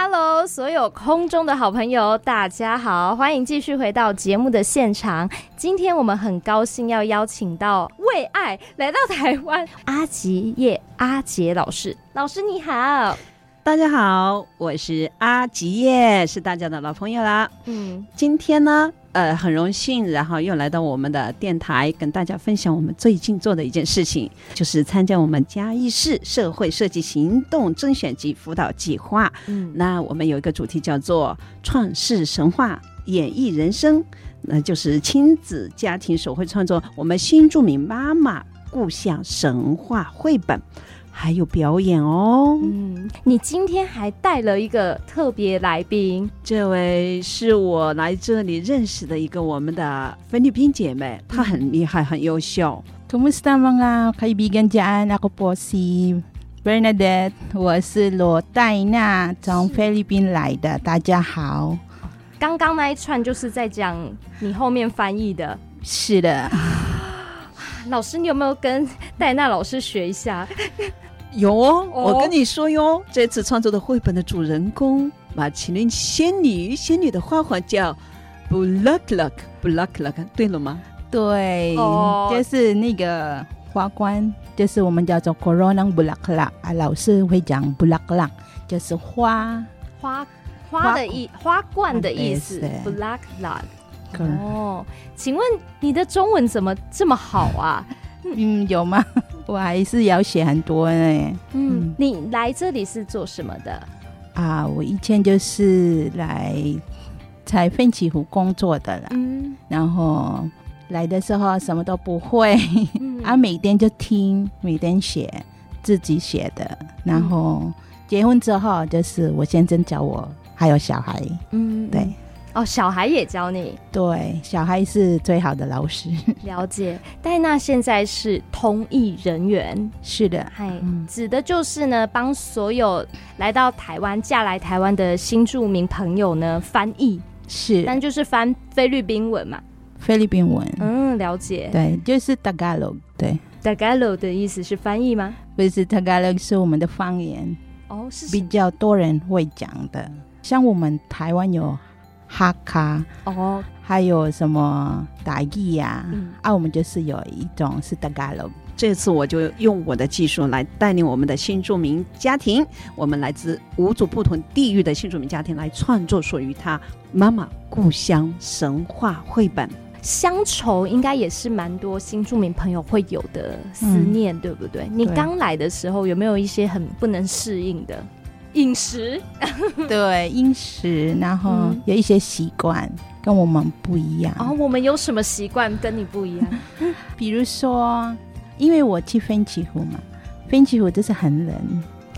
Hello，所有空中的好朋友，大家好，欢迎继续回到节目的现场。今天我们很高兴要邀请到为爱来到台湾阿吉叶阿杰老师，老师你好，大家好，我是阿吉耶，是大家的老朋友啦。嗯，今天呢？呃，很荣幸，然后又来到我们的电台，跟大家分享我们最近做的一件事情，就是参加我们嘉义市社会设计行动甄选及辅导计划。嗯，那我们有一个主题叫做“创世神话，演绎人生”，那就是亲子家庭手绘创作我们新著名妈妈故乡神话绘本。还有表演哦，嗯，你今天还带了一个特别来宾，这位是我来这里认识的一个我们的菲律宾姐妹，她很厉害，很优秀。Kumusta mga kaibigan dyan? Ako po si Bernadette，我是罗黛娜，从菲律宾来的。大家好，刚刚那一串就是在讲你后面翻译的，是的。老师，你有没有跟 戴娜老师学一下？有哦，我跟你说哟，这次创作的绘本的主人公马其林仙女，仙女的花环叫 Bulaklak，Bulaklak，对了吗？对，就是那个花冠，就是我们叫做 Coronang Bulaklak 啊，老师会讲 Bulaklak，就是花花花的意花冠的意思，Bulaklak。哦，请问你的中文怎么这么好啊？嗯，有吗？我还是要写很多呢。嗯，你来这里是做什么的？啊，我以前就是来在奋起湖工作的啦。嗯，然后来的时候什么都不会，嗯、啊，每天就听，每天写，自己写的。然后结婚之后，就是我先生教我，还有小孩。嗯，对。哦，小孩也教你？对，小孩是最好的老师。了解。戴娜现在是通译人员，是的，嗨，指的就是呢，帮所有来到台湾、嫁来台湾的新住民朋友呢翻译，是，但就是翻菲律宾文嘛。菲律宾文，嗯，了解。对，就是 Tagalog，对，Tagalog 的意思是翻译吗？不是，Tagalog 是我们的方言，哦，是比较多人会讲的，像我们台湾有。哈卡哦，还有什么达意呀？嗯、啊，我们就是有一种是 Tagalog。这次我就用我的技术来带领我们的新住民家庭，我们来自五组不同地域的新住民家庭来创作属于他妈妈故乡神话绘本。乡愁应该也是蛮多新住民朋友会有的思念，嗯、对不对？你刚来的时候有没有一些很不能适应的？饮食，对饮食，然后有一些习惯跟我们不一样。哦，我们有什么习惯跟你不一样？比如说，因为我去奋起湖嘛，奋起湖就是很冷。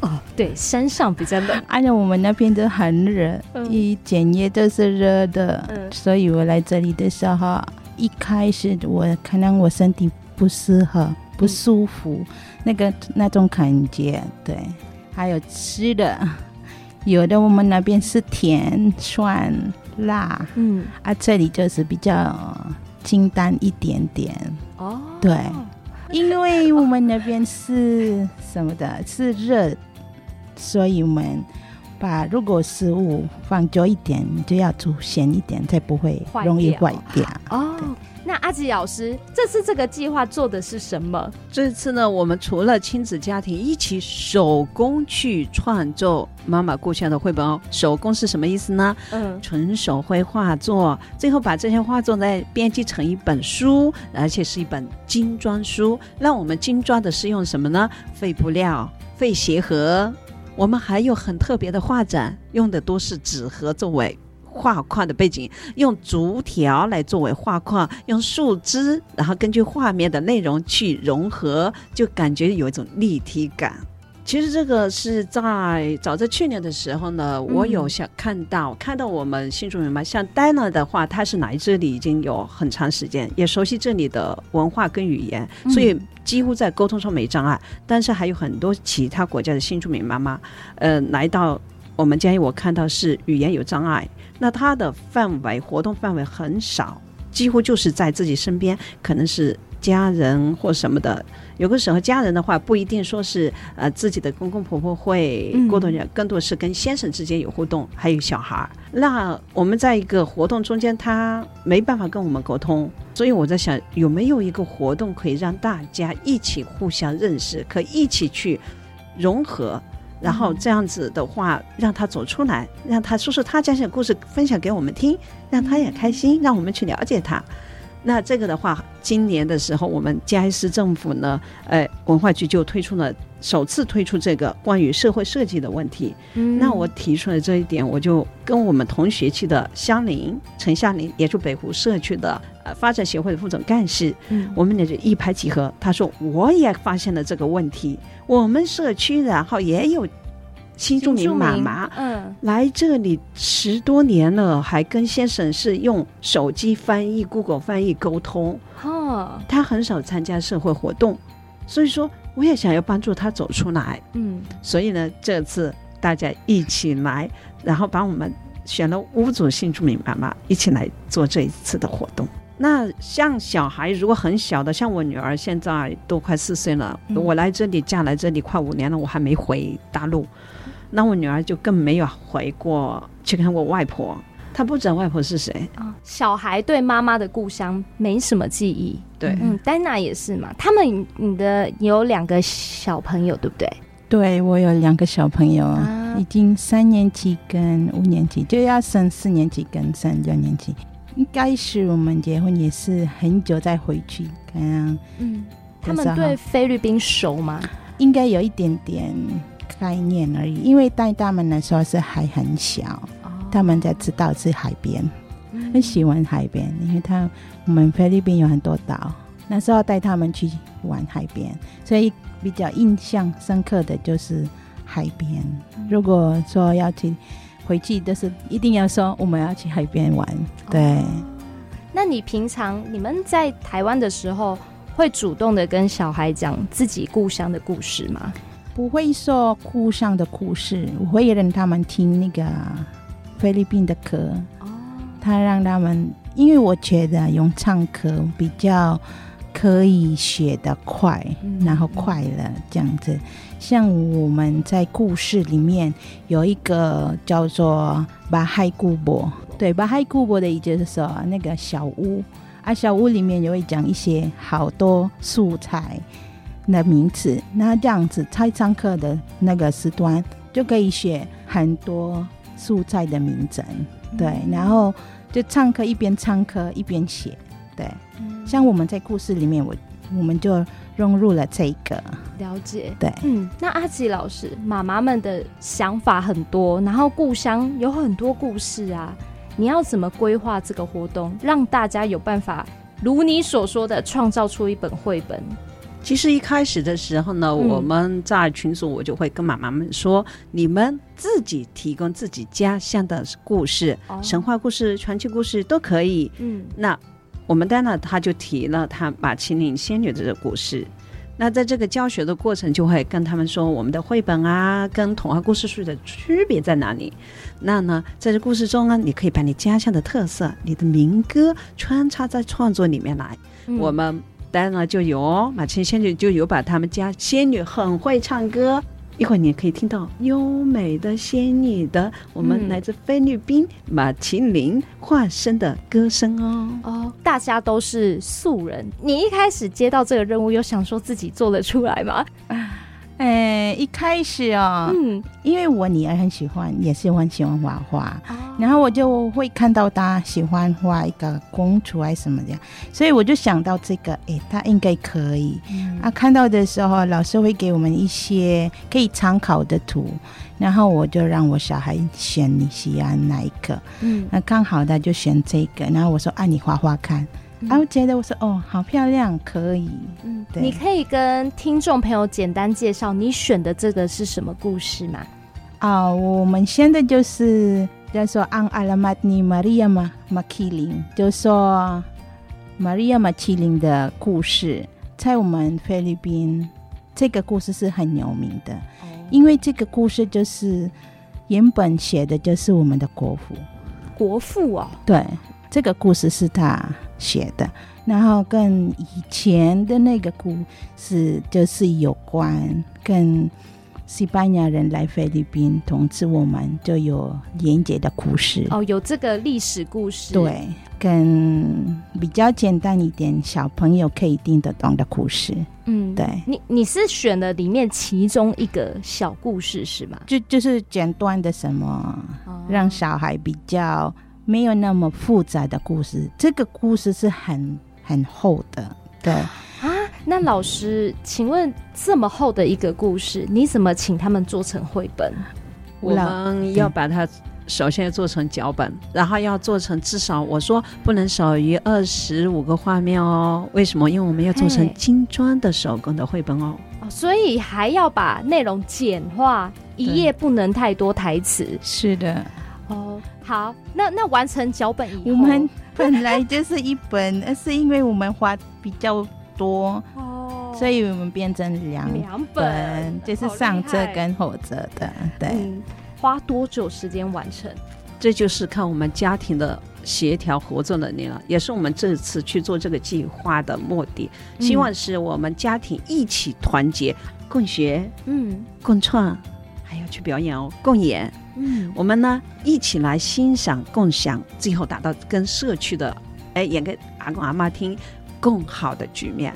哦，对，山上比较冷，而且我们那边都很热，嗯、一整夜都是热的。嗯、所以我来这里的时候，一开始我可能我身体不适合，不舒服，嗯、那个那种感觉，对。还有吃的，有的我们那边是甜、酸、辣，嗯，啊，这里就是比较清淡一点点。哦，对，因为我们那边是什么的，是热，所以我们把如果食物放久一点，就要煮咸一点，才不会容易坏掉。哦。那阿吉老师，这次这个计划做的是什么？这次呢，我们除了亲子家庭一起手工去创作妈妈故乡的绘本哦。手工是什么意思呢？嗯，纯手绘画作，最后把这些画作再编辑成一本书，而且是一本精装书。那我们精装的是用什么呢？废布料、废鞋盒。我们还有很特别的画展，用的都是纸盒作为。画框的背景，用竹条来作为画框，用树枝，然后根据画面的内容去融合，就感觉有一种立体感。其实这个是在早在去年的时候呢，我有想看到、嗯、看到我们新住民嘛，像 Dana 的话，她是来这里已经有很长时间，也熟悉这里的文化跟语言，所以几乎在沟通上没障碍。但是还有很多其他国家的新住民妈妈，呃，来到我们建议，我看到是语言有障碍。那他的范围活动范围很少，几乎就是在自己身边，可能是家人或什么的。有个时候，家人的话不一定说是呃自己的公公婆婆会过多人，更多是跟先生之间有互动，还有小孩儿。那我们在一个活动中间，他没办法跟我们沟通，所以我在想，有没有一个活动可以让大家一起互相认识，可以一起去融合，然后这样子的话，让他走出来，让他说说他家乡的故事，分享给我们听，让他也开心，让我们去了解他。那这个的话，今年的时候，我们嘉义市政府呢，呃，文化局就推出了首次推出这个关于社会设计的问题。嗯，那我提出了这一点，我就跟我们同学期的香林陈香林，也就北湖社区的呃发展协会的副总干事，嗯，我们俩就一拍即合。他说，我也发现了这个问题，我们社区然后也有。新住民妈妈，嗯，来这里十多年了，还跟先生是用手机翻译、Google 翻译沟通。哦，他很少参加社会活动，所以说我也想要帮助他走出来。嗯，所以呢，这次大家一起来，然后把我们选了五组新住民妈妈一起来做这一次的活动。那像小孩如果很小的，像我女儿现在都快四岁了，嗯，我来这里嫁来这里快五年了，我还没回大陆。那我女儿就更没有回过去看我外婆，她不知道外婆是谁啊、哦。小孩对妈妈的故乡没什么记忆，对，嗯，丹娜也是嘛。他们，你的有两个小朋友，对不对？对，我有两个小朋友，啊、已经三年级跟五年级，就要升四年级跟升六年级。应该是我们结婚也是很久再回去，可能。嗯，他们对菲律宾熟吗？应该有一点点。概念而已，因为带他们的时候是还很小，哦、他们才知道是海边，很、嗯、喜欢海边，因为他我们菲律宾有很多岛，那时候带他们去玩海边，所以比较印象深刻的就是海边。嗯、如果说要去回去，都是一定要说我们要去海边玩。对、哦，那你平常你们在台湾的时候，会主动的跟小孩讲自己故乡的故事吗？不会说故乡的故事，我会让他们听那个菲律宾的歌。哦，他让他们，因为我觉得用唱歌比较可以学得快，嗯、然后快乐这样子。像我们在故事里面有一个叫做巴海古博，对，巴海古博的意思就是说那个小屋啊，小屋里面也会讲一些好多素材。的名词，那这样子，在上课的那个时段就可以写很多素菜的名称，对，嗯、然后就唱歌一边唱歌一边写，对，嗯、像我们在故事里面，我我们就融入了这个。了解，对，嗯，那阿吉老师，妈妈们的想法很多，然后故乡有很多故事啊，你要怎么规划这个活动，让大家有办法如你所说的创造出一本绘本？其实一开始的时候呢，嗯、我们在群组，我就会跟妈妈们说：“你们自己提供自己家乡的故事，哦、神话故事、传奇故事都可以。”嗯，那我们丹娜她就提了她马其林仙女的这个故事。那在这个教学的过程，就会跟他们说我们的绘本啊，跟童话故事书的区别在哪里？那呢，在这故事中呢，你可以把你家乡的特色、你的民歌穿插在创作里面来。嗯、我们。丹娜就有哦，马其林仙女就有把他们家仙女很会唱歌，一会儿你也可以听到优美的仙女的我们来自菲律宾马其林化身的歌声哦。哦，大家都是素人，你一开始接到这个任务，有想说自己做得出来吗？哎，一开始哦，嗯，因为我女儿很喜欢，也是很喜欢画画，哦、然后我就会看到她喜欢画一个公主还是什么的，所以我就想到这个，哎，她应该可以。嗯、啊，看到的时候，老师会给我们一些可以参考的图，然后我就让我小孩选你喜欢哪一个，嗯，那刚好他就选这个，然后我说，啊，你画画看。啊，我觉得我说哦，好漂亮，可以。嗯，对，你可以跟听众朋友简单介绍你选的这个是什么故事吗？啊、哦，我们现在就是叫做 Ang Maria Makiling，就说 Maria Makiling 的故事，在我们菲律宾，这个故事是很有名的，哦、因为这个故事就是原本写的就是我们的国父，国父哦，对。这个故事是他写的，然后跟以前的那个故事就是有关跟西班牙人来菲律宾统治我们就有连接的故事。哦，有这个历史故事，对，跟比较简单一点，小朋友可以听得懂的故事，嗯，对，你你是选了里面其中一个小故事是吗？就就是简短的什么，哦、让小孩比较没有那么复杂的故事，这个故事是很很厚的，对啊。那老师，请问这么厚的一个故事，你怎么请他们做成绘本？我们要把它首先要做成脚本，然后要做成至少我说不能少于二十五个画面哦。为什么？因为我们要做成精装的手工的绘本哦哦。所以还要把内容简化，一页不能太多台词。是的。哦，好，那那完成脚本以后，我们本来就是一本，而 是因为我们花比较。多哦，所以我们变成两两本，就是上册跟后册的。对、嗯，花多久时间完成？这就是看我们家庭的协调合作能力了，也是我们这次去做这个计划的目的。希望是我们家庭一起团结，共学，嗯，共创，还要去表演哦，共演，嗯，我们呢一起来欣赏、共享，最后达到跟社区的，哎，演给阿公阿妈听。更好的局面，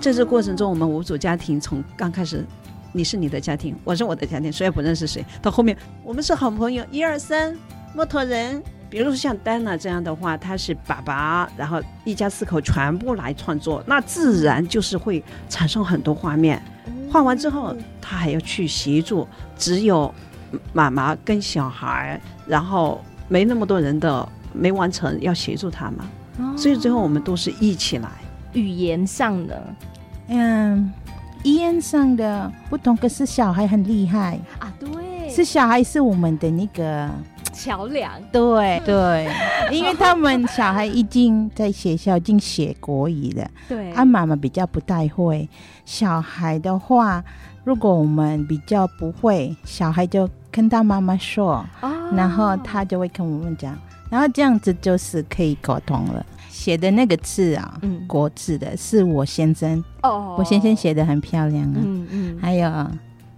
在这过程中，我们五组家庭从刚开始，你是你的家庭，我是我的家庭，谁也不认识谁，到后面我们是好朋友，一二三，木头人。比如说像丹娜这样的话，他是爸爸，然后一家四口全部来创作，那自然就是会产生很多画面。画完之后，他还要去协助，只有妈妈跟小孩，然后没那么多人的没完成，要协助他嘛，所以最后我们都是一起来。语言上的，嗯，语言上的不同，可是小孩很厉害啊。对，是小孩是我们的那个桥梁。对 对，因为他们小孩已经在学校已经学国语了。对，啊，妈妈比较不太会。小孩的话，如果我们比较不会，小孩就跟他妈妈说，哦，然后他就会跟我们讲，然后这样子就是可以沟通了。写的那个字啊，嗯，国字的是我先生哦，我先生写的很漂亮啊，嗯嗯，还有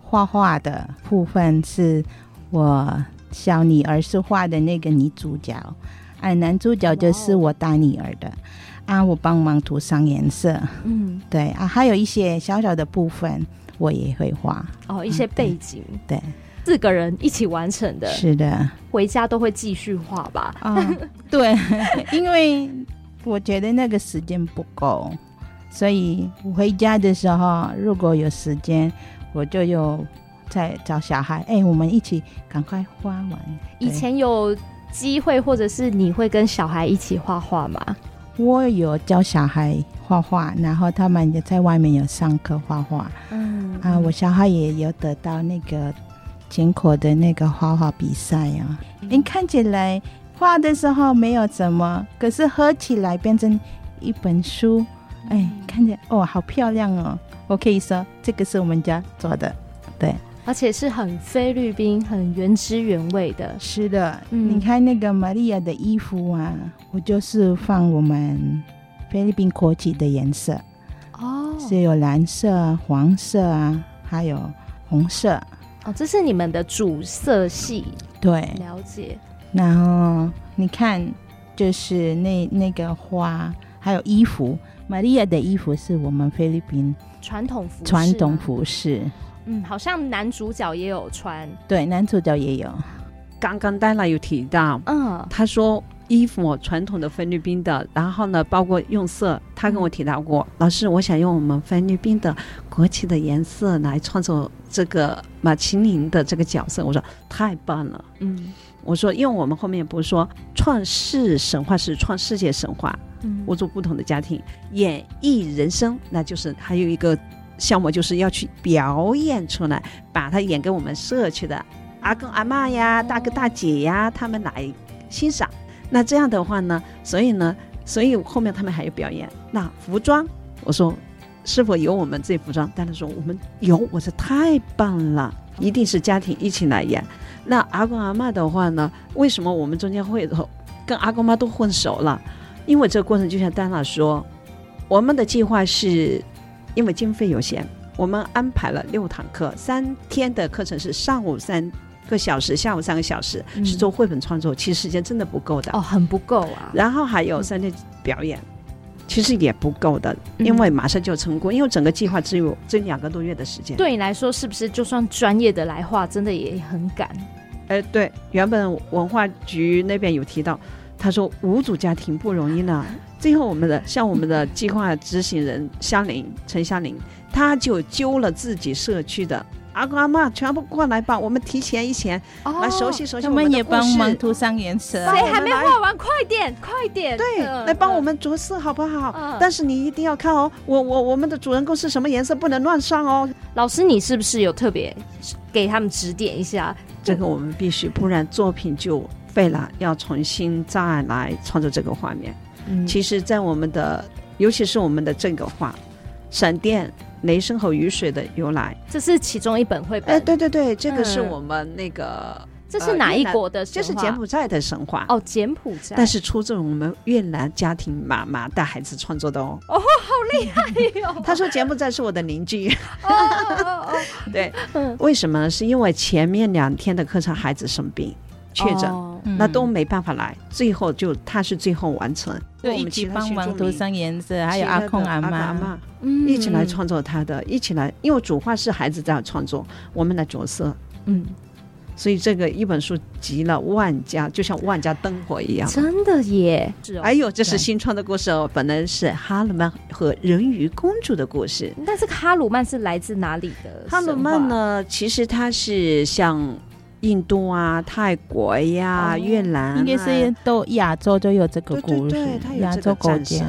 画画的部分是我小女儿是画的那个女主角，啊，男主角就是我大女儿的，啊，我帮忙涂上颜色，嗯，对啊，还有一些小小的部分我也会画。哦，一些背景，嗯，对，四个人一起完成的，是的，回家都会继续画吧？啊，对，因为。我觉得那个时间不够，所以我回家的时候，如果有时间，我就有在找小孩，哎，我们一起赶快画完。以前有机会，或者是你会跟小孩一起画画吗？我有教小孩画画，然后他们也在外面有上课画画。嗯啊，我小孩也有得到那个全国的那个画画比赛啊。你、嗯、看起来。画的时候没有什么，可是合起来变成一本书，哎，看见哦，好漂亮哦！我可以说这个是我们家做的，对，而且是很菲律宾、很原汁原味的。是的，嗯，你看那个玛利亚的衣服啊，我就是放我们菲律宾国旗的颜色，哦，是有蓝色、黄色啊，还有红色。哦，这是你们的主色系，对，了解。然后你看，就是那那个花，还有衣服，玛利亚的衣服是我们菲律宾传统服传统服饰。嗯，好像男主角也有穿。对，男主角也有。刚刚戴娜有提到，嗯，他说衣服传统的菲律宾的，然后呢，包括用色，他跟我提到过，嗯、老师，我想用我们菲律宾的国旗的颜色来创作这个马其林的这个角色。我说太棒了，嗯。我说，因为我们后面不是说创世神话是创世界神话，嗯，我做不同的家庭演绎人生，那就是还有一个项目，就是要去表演出来，把它演给我们社区的阿公阿嬷呀、大哥大姐呀他们来欣赏。那这样的话呢，所以呢，所以后面他们还有表演。那服装，我说是否有我们这服装？但他说我们有，我说太棒了，一定是家庭一起来演。那阿公阿嬷的话呢？为什么我们中间会跟阿公妈都混熟了？因为这个过程就像丹娜说，我们的计划是因为经费有限，我们安排了六堂课，三天的课程是上午三个小时，下午三个小时，嗯、是做绘本创作，其实时间真的不够的哦，很不够啊。然后还有三天表演。嗯其实也不够的，因为马上就成功，嗯、因为整个计划只有这两个多月的时间。对你来说，是不是就算专业的来画，真的也很赶？哎，对，原本文化局那边有提到，他说五组家庭不容易呢。最后，我们的像我们的计划执行人香林陈香林，他就揪了自己社区的。阿公阿妈全部过来吧，我们提前一前来熟悉熟悉。我们也帮忙涂上颜色。谁还没画完？快点，快点！对，来帮我们着色好不好？但是你一定要看哦，我我我们的主人公是什么颜色，不能乱上哦。老师，你是不是有特别给他们指点一下？这个我们必须，不然作品就废了，要重新再来创作这个画面。嗯，其实，在我们的，尤其是我们的这个画，闪电。雷声和雨水的由来，这是其中一本绘本。哎，对对对，这个是我们那个，嗯、这是哪一国的神话？这是柬埔寨的神话哦，柬埔寨。但是出自我们越南家庭妈妈带孩子创作的哦。哦，好厉害哟！他说柬埔寨是我的邻居。哦哦哦，哦 对，嗯、为什么呢？是因为前面两天的课程孩子生病。确诊，哦嗯、那都没办法来，最后就他是最后完成，对，我们一起帮忙涂上颜色，还有阿空阿妈，阿妈嗯，一起来创作他的，一起来，因为主画是孩子在创作，我们来着色，嗯，所以这个一本书集了万家，就像万家灯火一样，真的耶！还有这是新创的故事哦，本来是哈鲁曼和人鱼公主的故事，但是哈鲁曼是来自哪里的？哈鲁曼呢？其实他是像。印度啊，泰国呀，哦、越南、啊，应该是都亚洲都有这个故事。对，对，对，亚洲国家。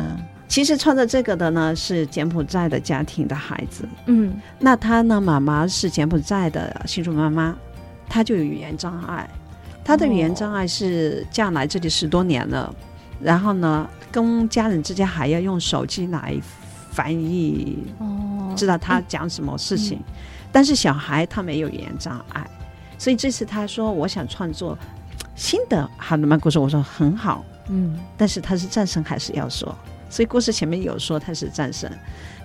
其实穿着这个的呢，是柬埔寨的家庭的孩子。嗯，那他呢，妈妈是柬埔寨的新竹妈妈，她就有语言障碍。她的语言障碍是嫁来这里十多年了，哦、然后呢，跟家人之间还要用手机来翻译，哦，知道他讲什么事情。嗯、但是小孩他没有语言障碍。所以这次他说我想创作新的哈鲁曼故事，我说很好，嗯，但是他是战神还是要说，所以故事前面有说他是战神。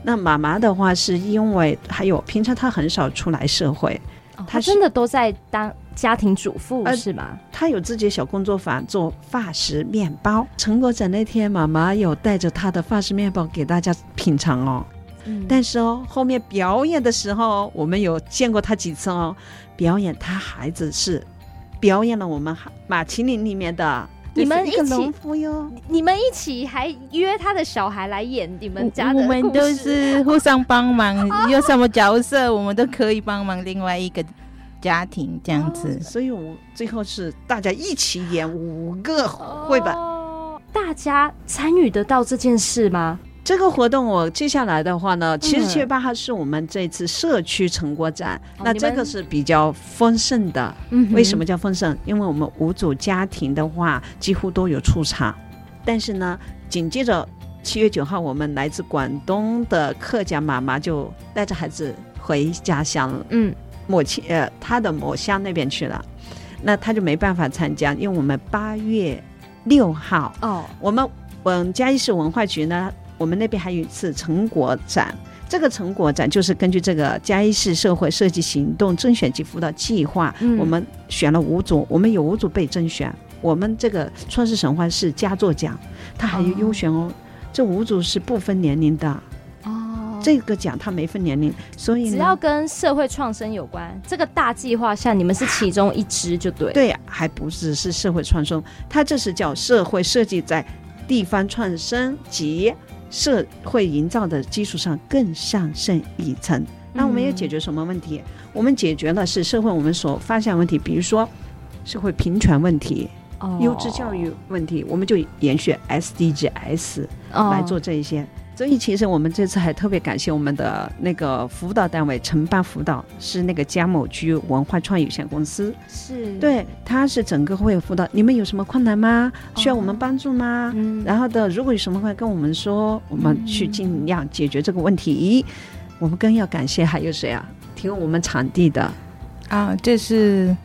那妈妈的话是因为还有平常他很少出来社会，哦、他真的都在当家庭主妇、呃、是吗？他有自己的小工作坊做法式面包。成果展那天，妈妈有带着他的法式面包给大家品尝哦。嗯、但是哦，后面表演的时候，我们有见过他几次哦。表演他孩子是表演了我们马麒麟里面的你们一起农夫哟，你们一起还约他的小孩来演你们家的故事，我们都是互相帮忙，有什么角色我们都可以帮忙另外一个家庭这样子，所以我最后是大家一起演五个绘本，大家参与得到这件事吗？这个活动我接下来的话呢，其实七月八号是我们这次社区成果展，嗯、那这个是比较丰盛的。嗯、为什么叫丰盛？因为我们五组家庭的话几乎都有出场，但是呢，紧接着七月九号，我们来自广东的客家妈妈就带着孩子回家乡了，嗯，母亲呃，她的母乡那边去了，那她就没办法参加，因为我们八月六号哦，我们嗯嘉义市文化局呢。我们那边还有一次成果展，这个成果展就是根据这个嘉义市社会设计行动甄选及辅导计划，嗯、我们选了五组，我们有五组被甄选。我们这个创世神话是佳作奖，它还有优选哦。哦这五组是不分年龄的哦，这个奖它没分年龄，所以只要跟社会创生有关，这个大计划下你们是其中一支就对。对，还不只是社会创生，它这是叫社会设计在地方创生及。社会营造的基础上更上升一层，那我们要解决什么问题？嗯、我们解决了是社会我们所发现问题，比如说社会平权问题、哦、优质教育问题，我们就延续 SDGs 来做这一些。哦所以其实我们这次还特别感谢我们的那个辅导单位承办辅导是那个嘉某居文化创意有限公司，是对，他是整个会有辅导。你们有什么困难吗？需要我们帮助吗？哦、嗯，然后的如果有什么会跟我们说，我们去尽量解决这个问题。嗯、我们更要感谢还有谁啊？提供我们场地的啊，这是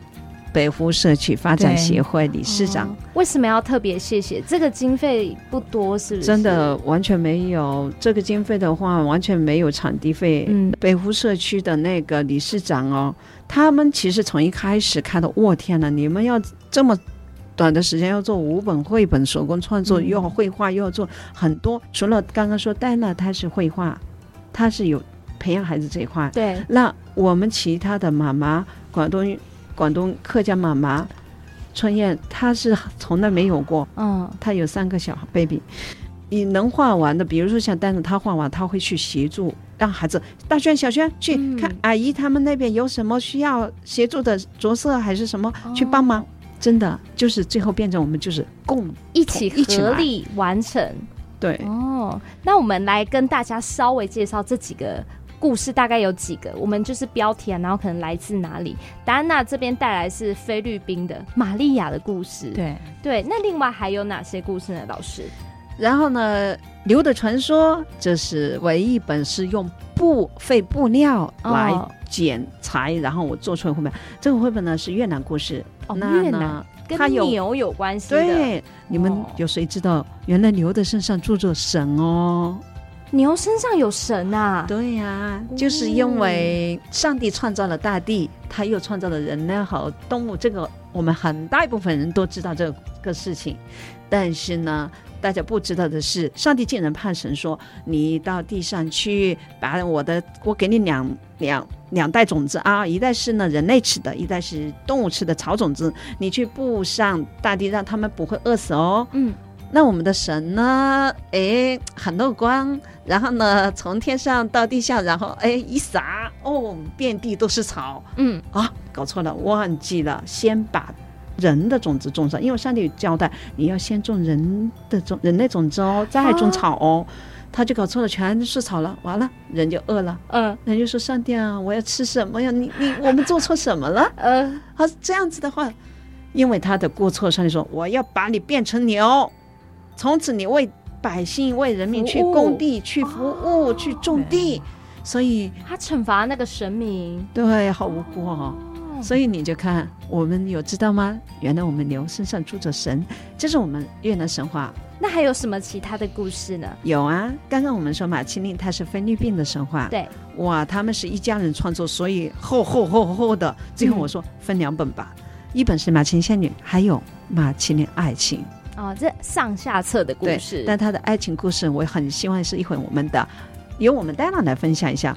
北湖社区发展协会理事长。哦、为什么要特别谢谢？这个经费不多，是不是？真的完全没有这个经费的话，完全没有场地费。嗯，北湖社区的那个理事长哦，他们其实从一开始看到，我天呐，你们要这么短的时间要做五本绘本手工创作，又要绘画，又要做很多。除了刚刚说戴娜，她是绘画，她是有培养孩子这一块。对，那我们其他的妈妈，广东。广东客家妈妈春燕，她是从来没有过。嗯，她有三个小 baby，你能画完的，比如说像丹子，她画完，她会去协助，让孩子大轩、小轩去看阿姨他们那边有什么需要协助的着色还是什么，去帮忙。真的就是最后变成我们就是共一起合力完成。对哦，那我们来跟大家稍微介绍这几个。故事大概有几个？我们就是标题啊，然后可能来自哪里？达安娜这边带来是菲律宾的玛利亚的故事。对对，那另外还有哪些故事呢？老师？然后呢，牛的传说，这是唯一一本是用布废布料来剪裁，哦、然后我做出来绘本。这个绘本呢是越南故事。哦，越南跟牛有关系。对，你们有谁知道？原来牛的身上住着神哦。牛身上有神啊？对呀、啊，就是因为上帝创造了大地，他又创造了人类和动物。这个我们很大一部分人都知道这个事情，但是呢，大家不知道的是，上帝竟然派神说：“你到地上去，把我的，我给你两两两袋种子啊，一袋是呢人类吃的，一袋是动物吃的草种子，你去布上大地，让他们不会饿死哦。”嗯。那我们的神呢？哎，很乐观。然后呢，从天上到地下，然后哎一撒，哦，遍地都是草。嗯啊，搞错了，忘记了，先把人的种子种上，因为上帝有交代，你要先种人的种，人类种子哦，再种草哦。啊、他就搞错了，全是草了，完了，人就饿了。嗯，人就说：“上帝啊，我要吃什么呀？你你，我们做错什么了？” 嗯，好，这样子的话，因为他的过错，上帝说：“我要把你变成牛。”从此你为百姓、为人民去工地、去服务、去种地，所以他惩罚那个神明，对，好无辜哦。所以你就看，我们有知道吗？原来我们牛身上住着神，这是我们越南神话。那还有什么其他的故事呢？有啊，刚刚我们说马其林他是菲律宾的神话，对，哇，他们是一家人创作，所以厚厚厚厚的。最后我说分两本吧，一本是马其林仙女，还有马其林爱情。哦，这上下册的故事，但他的爱情故事，我很希望是一会我们的，由我们戴娜来分享一下。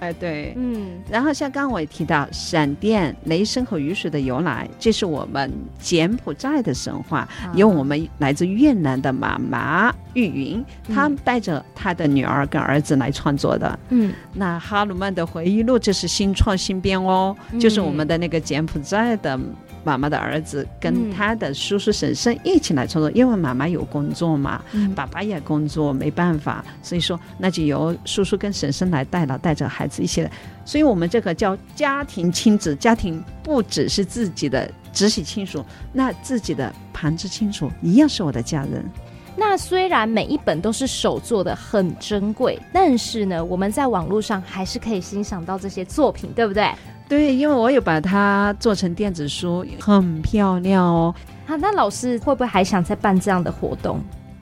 哎，对，嗯，然后像刚刚我也提到闪电、雷声和雨水的由来，这是我们柬埔寨的神话，由我们来自越南的妈妈玉云，她带着她的女儿跟儿子来创作的。嗯，那哈鲁曼的回忆录这是新创新编哦，就是我们的那个柬埔寨的。妈妈的儿子跟他的叔叔婶婶一起来创作，嗯、因为妈妈有工作嘛，嗯、爸爸也工作，没办法，所以说那就由叔叔跟婶婶来带了，带着孩子一起来。所以我们这个叫家庭亲子，家庭不只是自己的直系亲属，那自己的旁支亲属一样是我的家人。那虽然每一本都是手做的，很珍贵，但是呢，我们在网络上还是可以欣赏到这些作品，对不对？对，因为我有把它做成电子书，很漂亮哦。好，那老师会不会还想再办这样的活动？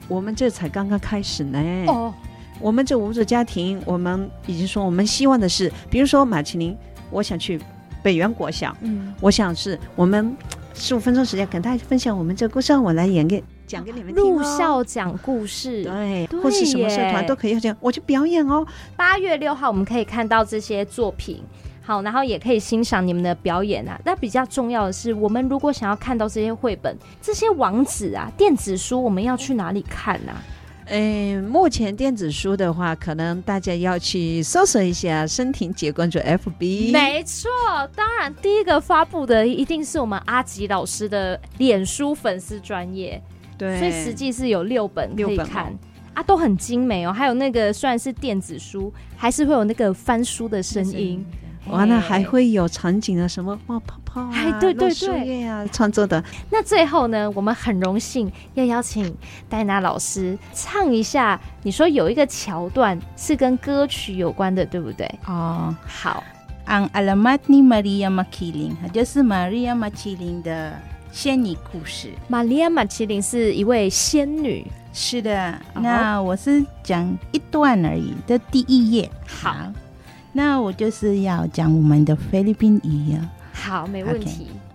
我们这才刚刚开始呢。哦，我们这五组家庭，我们已经说，我们希望的是，比如说马麒麟，我想去北园国小，嗯，我想是我们十五分钟时间跟大家分享我们这个故事，我来演给讲给你们听，哦。入校讲故事，对，对或是什么社团都可以这样，我去表演哦。八月六号我们可以看到这些作品。好，然后也可以欣赏你们的表演啊。那比较重要的是，我们如果想要看到这些绘本、这些网址啊、电子书，我们要去哪里看呢、啊？嗯，目前电子书的话，可能大家要去搜索一下“声婷姐”，关注 FB。没错，当然第一个发布的一定是我们阿吉老师的脸书粉丝专业。对，所以实际是有六本可以看、哦、啊，都很精美哦。还有那个虽然是电子书，还是会有那个翻书的声音。完了，还会有场景啊，什么冒泡泡啊，哎，对对对，对啊，创作的。那最后呢，我们很荣幸要邀请戴娜老师唱一下。你说有一个桥段是跟歌曲有关的，对不对？哦，好，ang alamat ni Maria Makiling，它就是 Maria Makiling 的仙女故事。Maria Makiling 是一位仙女，是的。那我是讲一段而已，的第一页。好，那我就是要讲我们的菲律宾语啊。好，没问题。Okay.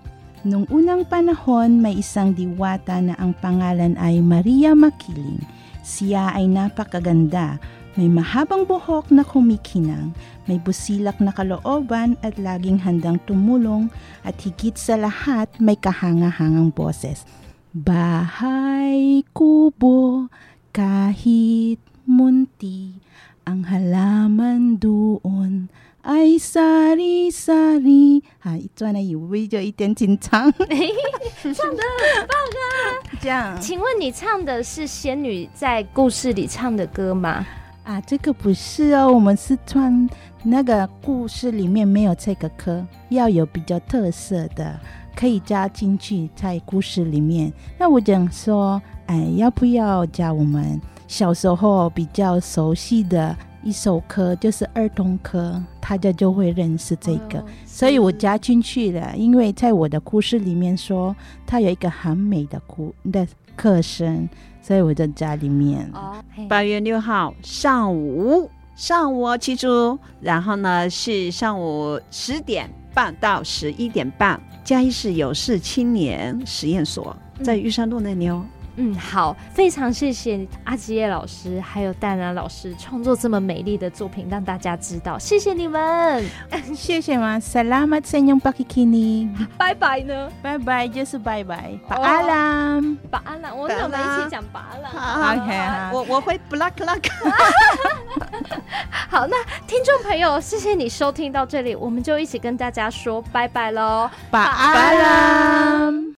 Nung unang panahon, may isang diwata na ang pangalan ay Maria Makiling. Siya ay napakaganda. May mahabang buhok na kumikinang, may busilak na kalooban at laging handang tumulong at higit sa lahat may kahanga-hangang boses. Bahay kubo kahit munti ang halaman doon ay sari-sari。啊，一转来有微就一点紧张，唱的很棒啊！这样，请问你唱的是仙女在故事里唱的歌吗？啊，这个不是哦，我们是穿那个故事里面没有这个歌，要有比较特色的，可以加进去在故事里面。那我想说，哎，要不要加我们小时候比较熟悉的一首歌，就是儿童歌，大家就会认识这个，哦、所以我加进去了。因为在我的故事里面说，它有一个很美的故的歌声。所以我在家里面。八月六号上午，上午哦记住，然后呢是上午十点半到十一点半，嘉义市有事青年实验所在玉山路那里哦。嗯，好，非常谢谢阿吉叶老师还有淡然老师创作这么美丽的作品，让大家知道，谢谢你们，谢谢吗？Selamat senyum pagi kini，拜拜呢？拜拜就是拜拜，巴阿兰，巴阿兰，我们一起讲巴阿兰，OK，我我会 black luck，好，那听众朋友，谢谢你收听到这里，我们就一起跟大家说拜拜喽，巴阿兰。